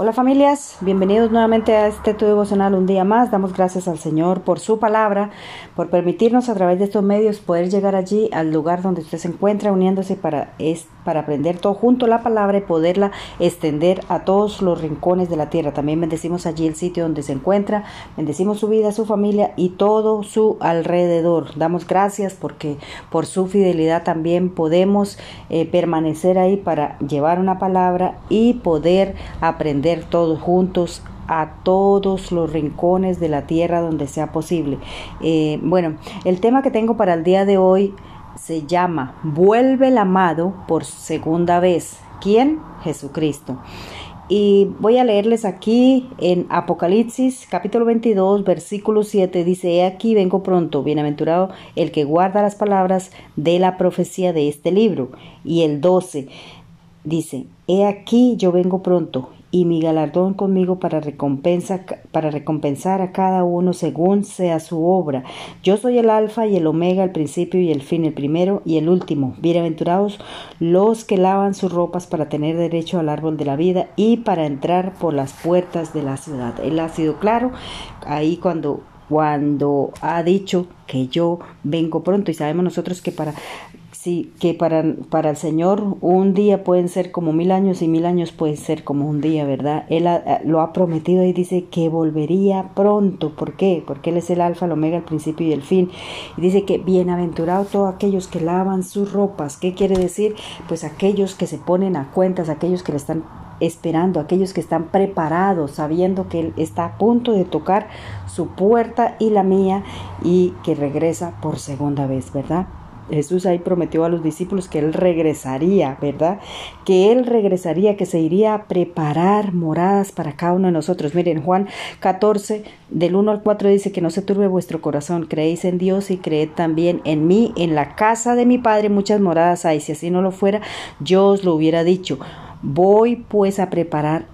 Hola familias, bienvenidos nuevamente a este tu devocional un día más. Damos gracias al Señor por su palabra, por permitirnos a través de estos medios poder llegar allí al lugar donde usted se encuentra uniéndose para, es, para aprender todo junto la palabra y poderla extender a todos los rincones de la tierra. También bendecimos allí el sitio donde se encuentra, bendecimos su vida, su familia y todo su alrededor. Damos gracias porque por su fidelidad también podemos eh, permanecer ahí para llevar una palabra y poder aprender todos juntos a todos los rincones de la tierra donde sea posible. Eh, bueno, el tema que tengo para el día de hoy se llama Vuelve el amado por segunda vez. ¿Quién? Jesucristo. Y voy a leerles aquí en Apocalipsis capítulo 22 versículo 7 dice, He aquí vengo pronto, bienaventurado el que guarda las palabras de la profecía de este libro. Y el 12 dice, He aquí yo vengo pronto y mi galardón conmigo para, recompensa, para recompensar a cada uno según sea su obra. Yo soy el alfa y el omega, el principio y el fin, el primero y el último. Bienaventurados los que lavan sus ropas para tener derecho al árbol de la vida y para entrar por las puertas de la ciudad. Él ha sido claro ahí cuando cuando ha dicho que yo vengo pronto y sabemos nosotros que para Sí, que para, para el Señor un día pueden ser como mil años y mil años pueden ser como un día, ¿verdad? Él lo ha prometido y dice que volvería pronto. ¿Por qué? Porque Él es el alfa, el omega, el principio y el fin. Y dice que bienaventurado todos aquellos que lavan sus ropas. ¿Qué quiere decir? Pues aquellos que se ponen a cuentas, aquellos que le están esperando, aquellos que están preparados, sabiendo que Él está a punto de tocar su puerta y la mía y que regresa por segunda vez, ¿verdad? Jesús ahí prometió a los discípulos que Él regresaría, ¿verdad? Que Él regresaría, que se iría a preparar moradas para cada uno de nosotros. Miren, Juan 14, del 1 al 4 dice que no se turbe vuestro corazón, creéis en Dios y creed también en mí. En la casa de mi Padre muchas moradas hay, si así no lo fuera, yo os lo hubiera dicho. Voy pues a preparar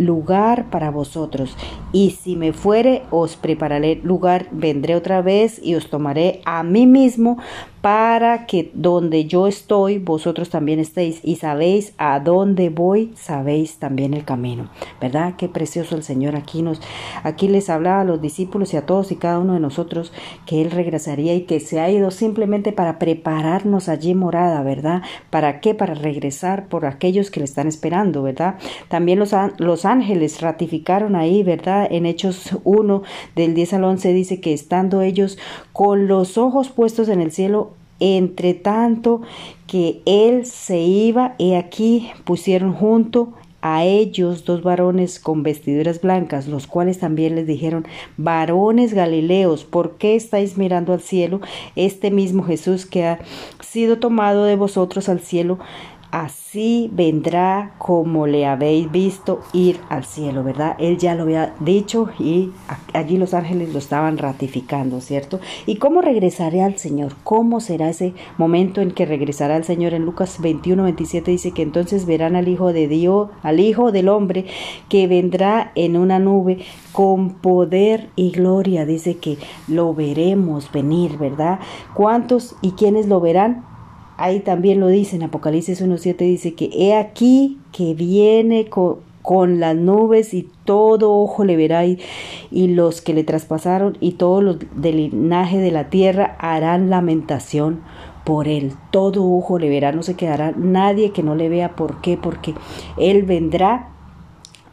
lugar para vosotros. Y si me fuere, os prepararé lugar, vendré otra vez y os tomaré a mí mismo para que donde yo estoy, vosotros también estéis y sabéis a dónde voy, sabéis también el camino. ¿Verdad? Qué precioso el Señor aquí nos aquí les hablaba a los discípulos y a todos y cada uno de nosotros que él regresaría y que se ha ido simplemente para prepararnos allí morada, ¿verdad? ¿Para qué? Para regresar por aquellos que le están esperando, ¿verdad? También los, los ángeles ratificaron ahí, ¿verdad? En Hechos 1 del 10 al 11 dice que estando ellos con los ojos puestos en el cielo entre tanto que él se iba, he aquí pusieron junto a ellos dos varones con vestiduras blancas, los cuales también les dijeron, varones galileos, ¿por qué estáis mirando al cielo? Este mismo Jesús que ha sido tomado de vosotros al cielo, así vendrá como le habéis visto ir al cielo, ¿verdad? Él ya lo había dicho y allí los ángeles lo estaban ratificando, ¿cierto? ¿Y cómo regresaré al Señor? ¿Cómo será ese momento en que regresará el Señor? En Lucas 21, 27 dice que entonces verán al Hijo de Dios, al Hijo del Hombre, que vendrá en una nube con poder y gloria. Dice que lo veremos venir, ¿verdad? ¿Cuántos y quiénes lo verán? Ahí también lo dice en Apocalipsis 1.7, dice que he aquí que viene con, las nubes y todo ojo le verá y, y, los que le traspasaron y todos los del linaje de la tierra harán lamentación por él. Todo ojo le verá, no se quedará nadie que no le vea. ¿Por qué? Porque él vendrá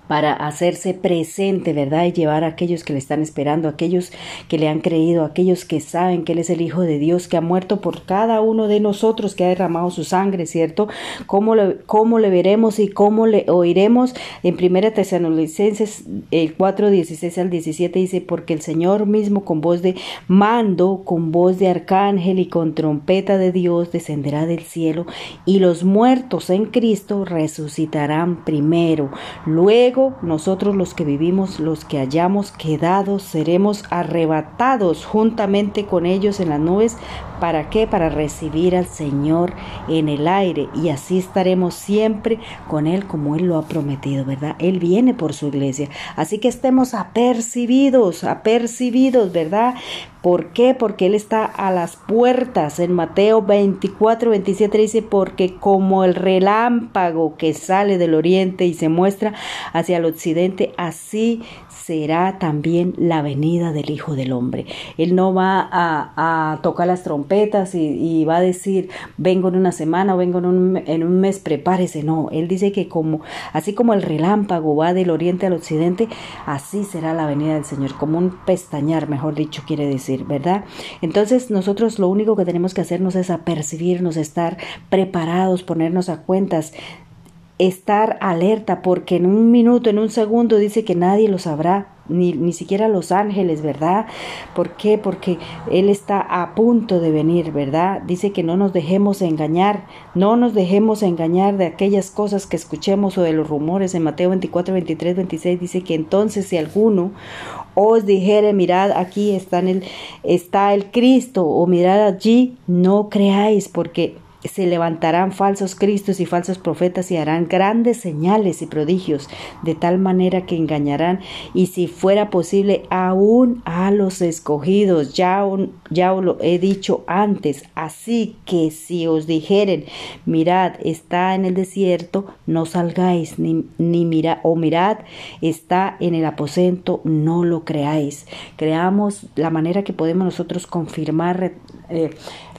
para hacerse presente, ¿verdad? Y llevar a aquellos que le están esperando, a aquellos que le han creído, a aquellos que saben que Él es el Hijo de Dios, que ha muerto por cada uno de nosotros, que ha derramado su sangre, ¿cierto? ¿Cómo le, cómo veremos y cómo le oiremos? En Primera Tesalonicenses el 4, 16 al 17 dice, porque el Señor mismo con voz de mando, con voz de arcángel y con trompeta de Dios descenderá del cielo y los muertos en Cristo resucitarán primero. Luego nosotros los que vivimos, los que hayamos quedado, seremos arrebatados juntamente con ellos en las nubes. ¿Para qué? Para recibir al Señor en el aire y así estaremos siempre con Él como Él lo ha prometido, ¿verdad? Él viene por su iglesia. Así que estemos apercibidos, apercibidos, ¿verdad? ¿Por qué? Porque Él está a las puertas. En Mateo 24, 27 dice, porque como el relámpago que sale del oriente y se muestra hacia el occidente, así será también la venida del Hijo del Hombre. Él no va a, tocar las trompetas y, va a decir, vengo en una semana o vengo en un, mes, prepárese. No, Él dice que como, así como el relámpago va del oriente al occidente, así será la venida del Señor, como un pestañear, mejor dicho, quiere decir, ¿verdad? Entonces nosotros lo único que tenemos que hacernos es apercibirnos, estar preparados, ponernos a cuentas estar alerta porque en un minuto, en un segundo dice que nadie lo sabrá, ni, ni siquiera los ángeles, ¿verdad? ¿Por qué? Porque Él está a punto de venir, ¿verdad? Dice que no nos dejemos engañar, no nos dejemos engañar de aquellas cosas que escuchemos o de los rumores. En Mateo 24, 23, 26 dice que entonces si alguno os dijere, mirad, aquí está, el, está el Cristo, o mirad allí, no creáis, porque se levantarán falsos cristos y falsos profetas y harán grandes señales y prodigios, de tal manera que engañarán, y si fuera posible, aún a los escogidos. Ya, ya os lo he dicho antes. Así que si os dijeren, mirad, está en el desierto, no salgáis, ni, ni mirad, o mirad, está en el aposento, no lo creáis. Creamos la manera que podemos nosotros confirmar eh,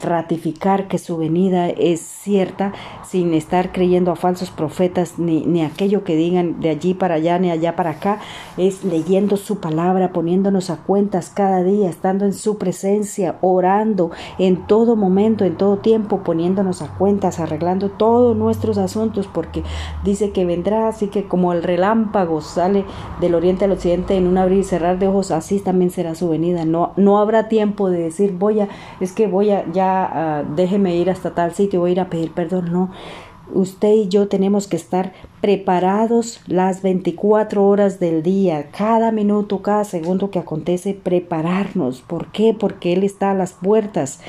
ratificar que su venida es cierta sin estar creyendo a falsos profetas ni, ni aquello que digan de allí para allá ni allá para acá, es leyendo su palabra, poniéndonos a cuentas cada día, estando en su presencia, orando en todo momento, en todo tiempo, poniéndonos a cuentas, arreglando todos nuestros asuntos, porque dice que vendrá, así que como el relámpago sale del oriente al occidente en un abrir y cerrar de ojos, así también será su venida. No, no habrá tiempo de decir voy a, es que voy a, ya, ah, déjeme ir hasta tal sitio, voy a ir a pedir perdón. No, usted y yo tenemos que estar preparados las 24 horas del día, cada minuto, cada segundo que acontece, prepararnos. ¿Por qué? Porque Él está a las puertas.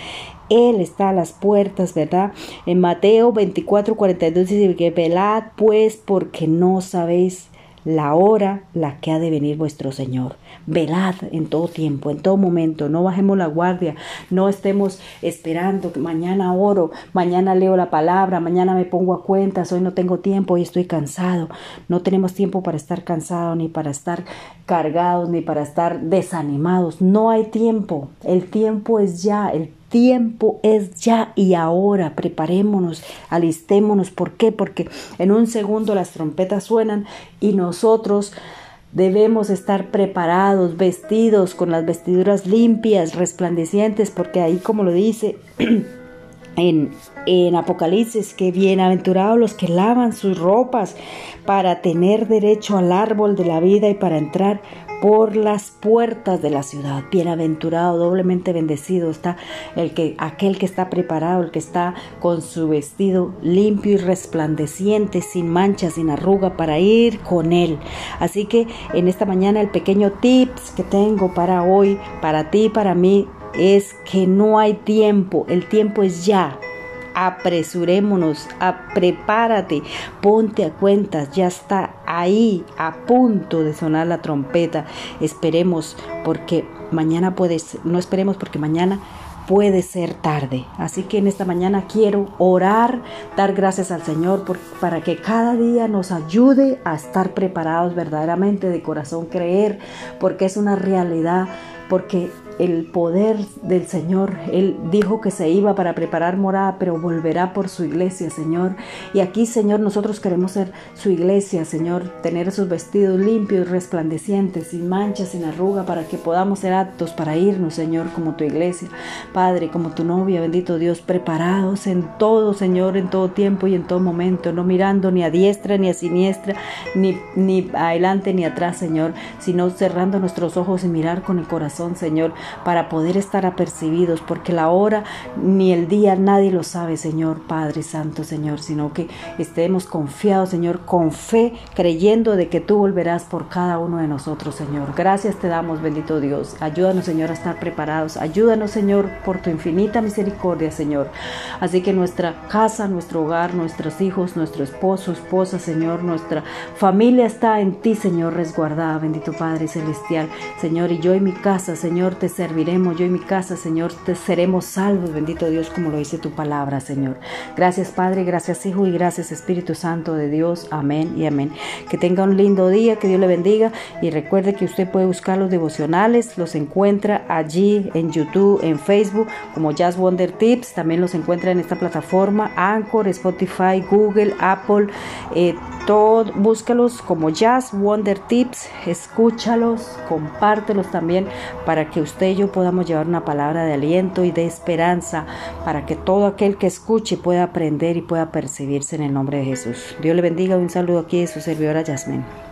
Él está a las puertas, ¿verdad? En Mateo 24, 42 dice que velad pues porque no sabéis la hora la que ha de venir vuestro Señor. Velad en todo tiempo, en todo momento, no bajemos la guardia, no estemos esperando mañana oro, mañana leo la palabra, mañana me pongo a cuentas, hoy no tengo tiempo, hoy estoy cansado. No tenemos tiempo para estar cansados, ni para estar cargados, ni para estar desanimados. No hay tiempo, el tiempo es ya, el tiempo es ya y ahora. Preparémonos, alistémonos. ¿Por qué? Porque en un segundo las trompetas suenan y nosotros debemos estar preparados, vestidos con las vestiduras limpias, resplandecientes, porque ahí como lo dice en, Apocalipsis, que bienaventurados los que lavan sus ropas para tener derecho al árbol de la vida y para entrar por las puertas de la ciudad. Bienaventurado, doblemente bendecido está el que aquel que está preparado, el que está con su vestido limpio y resplandeciente, sin mancha, sin arruga para ir con él. Así que en esta mañana el pequeño tips que tengo para hoy, para ti, para mí es que no hay tiempo, el tiempo es ya apresurémonos, a, prepárate, ponte a cuentas, ya está ahí a punto de sonar la trompeta. Esperemos porque mañana puedes, no esperemos porque mañana puede ser tarde. Así que en esta mañana quiero orar, dar gracias al Señor para que cada día nos ayude a estar preparados verdaderamente de corazón, creer, porque es una realidad, porque el poder del Señor. Él dijo que se iba para preparar morada, pero volverá por su iglesia, Señor. Y aquí, Señor, nosotros queremos ser su iglesia, Señor, tener esos vestidos limpios, resplandecientes, sin manchas, sin arruga, para que podamos ser aptos para irnos, Señor, como tu iglesia. Padre, como tu novia, bendito Dios, preparados en todo, Señor, en todo tiempo y en todo momento, no mirando ni a diestra ni a siniestra, ni, ni adelante ni atrás, Señor, sino cerrando nuestros ojos y mirar con el corazón, Señor, para poder estar apercibidos, porque la hora ni el día nadie lo sabe, Señor Padre Santo, Señor, sino que estemos confiados, Señor, con fe, creyendo de que tú volverás por cada uno de nosotros, Señor. Gracias te damos, bendito Dios. Ayúdanos, Señor, a estar preparados. Ayúdanos, Señor, por tu infinita misericordia, Señor. Así que nuestra casa, nuestro hogar, nuestros hijos, nuestro esposo, esposa, Señor, nuestra familia está en ti, Señor, resguardada, bendito Padre Celestial, Señor, y yo y mi casa Señor, te serviremos. Yo y mi casa, Señor, seremos salvos. Bendito Dios, como lo dice tu palabra, Señor. Gracias, Padre, gracias, Hijo, y gracias, Espíritu Santo de Dios. Amén y amén. Que tenga un lindo día, que Dios le bendiga. Y recuerde que usted puede buscar los devocionales, los encuentra allí en YouTube, en Facebook, como Jazz Wonder Tips. También los encuentra en esta plataforma, Anchor, Spotify, Google, Apple. Eh, todo, búscalos como Jazz Wonder Tips, escúchalos, compártelos también para que usted yo podamos llevar una palabra de aliento y de esperanza para que todo aquel que escuche pueda aprender y pueda percibirse en el nombre de Jesús. Dios le bendiga, un saludo aquí de su servidora Yasmin.